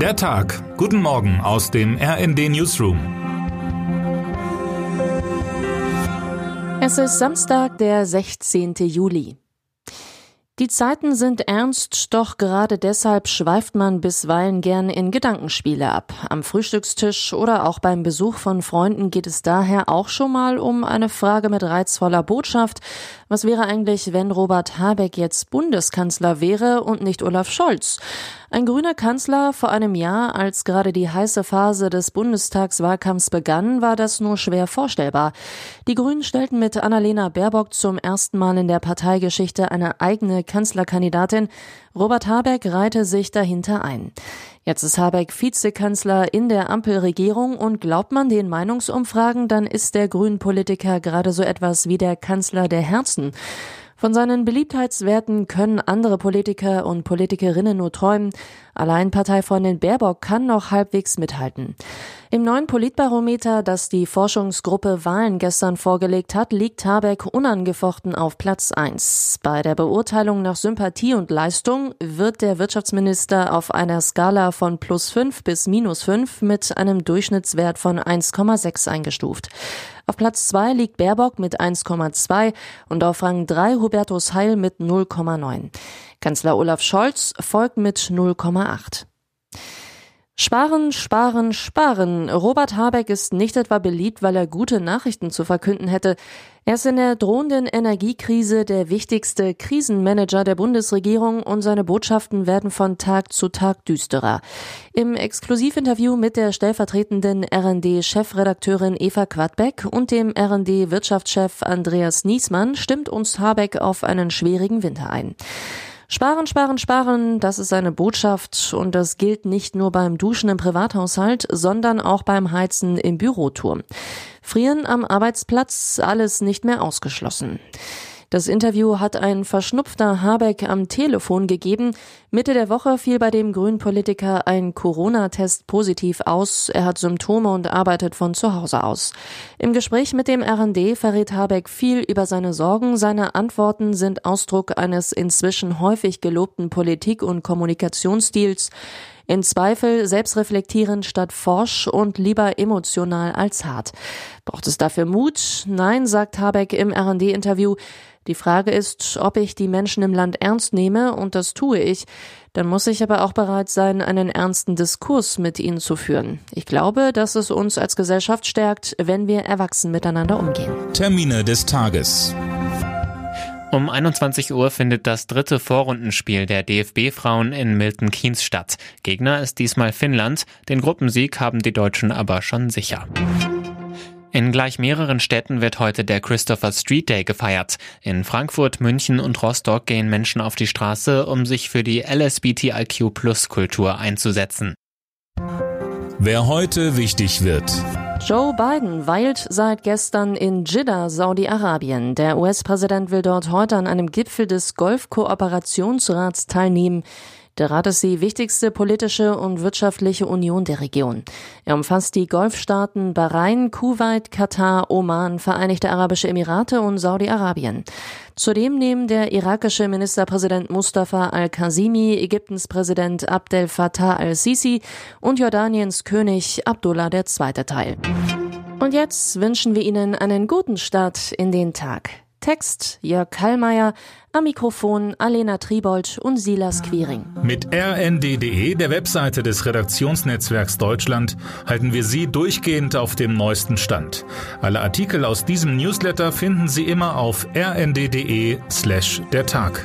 Der Tag. Guten Morgen aus dem RND Newsroom. Es ist Samstag, der 16. Juli. Die Zeiten sind ernst, doch gerade deshalb schweift man bisweilen gern in Gedankenspiele ab. Am Frühstückstisch oder auch beim Besuch von Freunden geht es daher auch schon mal um eine Frage mit reizvoller Botschaft. Was wäre eigentlich, wenn Robert Habeck jetzt Bundeskanzler wäre und nicht Olaf Scholz? Ein grüner Kanzler vor einem Jahr, als gerade die heiße Phase des Bundestagswahlkampfs begann, war das nur schwer vorstellbar. Die Grünen stellten mit Annalena Baerbock zum ersten Mal in der Parteigeschichte eine eigene Kanzlerkandidatin. Robert Habeck reihte sich dahinter ein. Jetzt ist Habeck Vizekanzler in der Ampelregierung und glaubt man den Meinungsumfragen, dann ist der Grünen-Politiker gerade so etwas wie der Kanzler der Herzen. Von seinen Beliebtheitswerten können andere Politiker und Politikerinnen nur träumen. Allein Parteifreundin Baerbock kann noch halbwegs mithalten. Im neuen Politbarometer, das die Forschungsgruppe Wahlen gestern vorgelegt hat, liegt Habeck unangefochten auf Platz 1. Bei der Beurteilung nach Sympathie und Leistung wird der Wirtschaftsminister auf einer Skala von plus 5 bis minus 5 mit einem Durchschnittswert von 1,6 eingestuft. Auf Platz 2 liegt Baerbock mit 1,2 und auf Rang 3 Hubertus Heil mit 0,9. Kanzler Olaf Scholz folgt mit 0,8. Sparen, sparen, sparen. Robert Habeck ist nicht etwa beliebt, weil er gute Nachrichten zu verkünden hätte. Er ist in der drohenden Energiekrise der wichtigste Krisenmanager der Bundesregierung und seine Botschaften werden von Tag zu Tag düsterer. Im Exklusivinterview mit der stellvertretenden RND-Chefredakteurin Eva Quadbeck und dem RND-Wirtschaftschef Andreas Niesmann stimmt uns Habeck auf einen schwierigen Winter ein. Sparen, sparen, sparen, das ist seine Botschaft und das gilt nicht nur beim Duschen im Privathaushalt, sondern auch beim Heizen im Büroturm. Frieren am Arbeitsplatz, alles nicht mehr ausgeschlossen. Das Interview hat ein verschnupfter Habeck am Telefon gegeben. Mitte der Woche fiel bei dem grünen Politiker ein Corona-Test positiv aus. Er hat Symptome und arbeitet von zu Hause aus. Im Gespräch mit dem RND verrät Habeck viel über seine Sorgen. Seine Antworten sind Ausdruck eines inzwischen häufig gelobten Politik- und Kommunikationsstils. In Zweifel selbstreflektierend statt forsch und lieber emotional als hart. Braucht es dafür Mut? Nein, sagt Habeck im RD-Interview. Die Frage ist, ob ich die Menschen im Land ernst nehme, und das tue ich. Dann muss ich aber auch bereit sein, einen ernsten Diskurs mit ihnen zu führen. Ich glaube, dass es uns als Gesellschaft stärkt, wenn wir erwachsen miteinander umgehen. Termine des Tages. Um 21 Uhr findet das dritte Vorrundenspiel der DFB-Frauen in Milton Keynes statt. Gegner ist diesmal Finnland. Den Gruppensieg haben die Deutschen aber schon sicher. In gleich mehreren Städten wird heute der Christopher Street Day gefeiert. In Frankfurt, München und Rostock gehen Menschen auf die Straße, um sich für die LSBTIQ-Plus-Kultur einzusetzen. Wer heute wichtig wird. Joe Biden weilt seit gestern in Jeddah, Saudi-Arabien. Der US-Präsident will dort heute an einem Gipfel des Golfkooperationsrats teilnehmen. Der Rat ist die wichtigste politische und wirtschaftliche Union der Region. Er umfasst die Golfstaaten Bahrain, Kuwait, Katar, Oman, Vereinigte Arabische Emirate und Saudi-Arabien. Zudem nehmen der irakische Ministerpräsident Mustafa al-Kazimi, Ägyptens Präsident Abdel Fattah al-Sisi und Jordaniens König Abdullah II. teil. Und jetzt wünschen wir Ihnen einen guten Start in den Tag. Text Jörg Kallmeier, am Mikrofon Alena Tribold und Silas Quiring. Mit rnd.de, der Webseite des Redaktionsnetzwerks Deutschland, halten wir Sie durchgehend auf dem neuesten Stand. Alle Artikel aus diesem Newsletter finden Sie immer auf rnd.de slash der Tag.